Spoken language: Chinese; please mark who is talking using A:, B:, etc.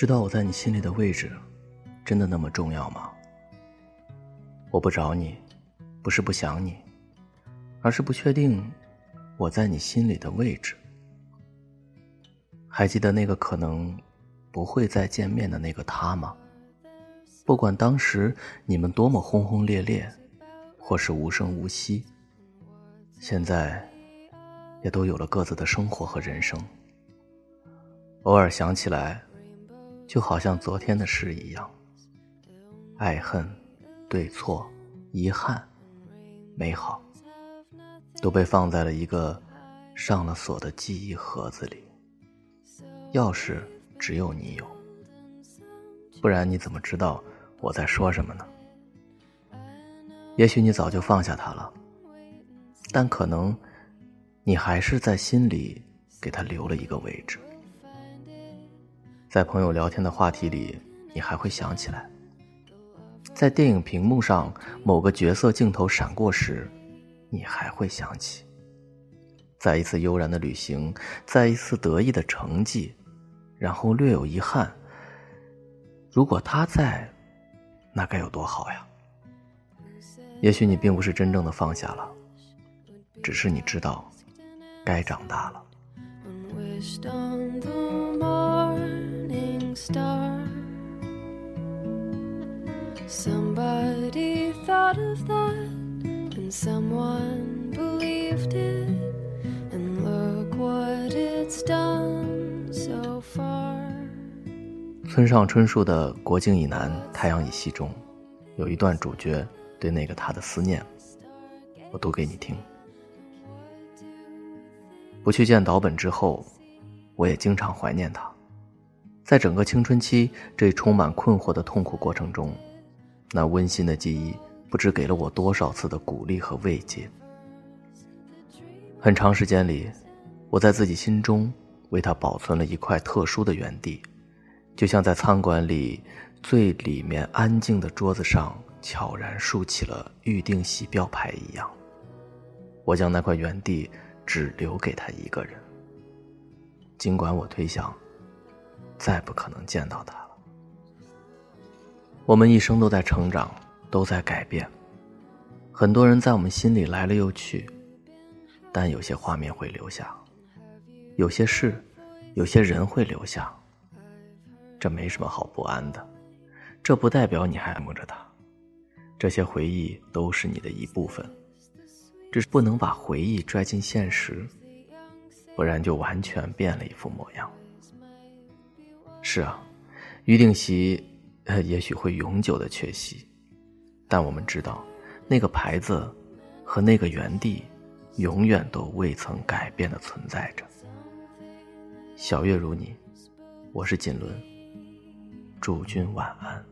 A: 知道我在你心里的位置，真的那么重要吗？我不找你，不是不想你，而是不确定我在你心里的位置。还记得那个可能不会再见面的那个他吗？不管当时你们多么轰轰烈烈，或是无声无息，现在也都有了各自的生活和人生。偶尔想起来，就好像昨天的事一样。爱恨、对错、遗憾、美好，都被放在了一个上了锁的记忆盒子里。钥匙只有你有，不然你怎么知道我在说什么呢？也许你早就放下他了，但可能你还是在心里给他留了一个位置。在朋友聊天的话题里，你还会想起来；在电影屏幕上某个角色镜头闪过时，你还会想起。在一次悠然的旅行，在一次得意的成绩，然后略有遗憾。如果他在，那该有多好呀！也许你并不是真正的放下了，只是你知道，该长大了。Star. Somebody thought of that, and someone believed it. And look what it's done so far. 村上春树的《国境以南，太阳以西》中，有一段主角对那个他的思念，我读给你听。不去见岛本之后，我也经常怀念他。在整个青春期这充满困惑的痛苦过程中，那温馨的记忆不知给了我多少次的鼓励和慰藉。很长时间里，我在自己心中为他保存了一块特殊的原地，就像在餐馆里最里面安静的桌子上悄然竖起了预定席标牌一样。我将那块原地只留给他一个人，尽管我推想。再不可能见到他了。我们一生都在成长，都在改变。很多人在我们心里来了又去，但有些画面会留下，有些事，有些人会留下。这没什么好不安的，这不代表你还爱慕着他。这些回忆都是你的一部分，只是不能把回忆拽进现实，不然就完全变了一副模样。是啊，预定席也许会永久的缺席，但我们知道那个牌子和那个原地永远都未曾改变的存在着。小月如你，我是锦纶。祝君晚安。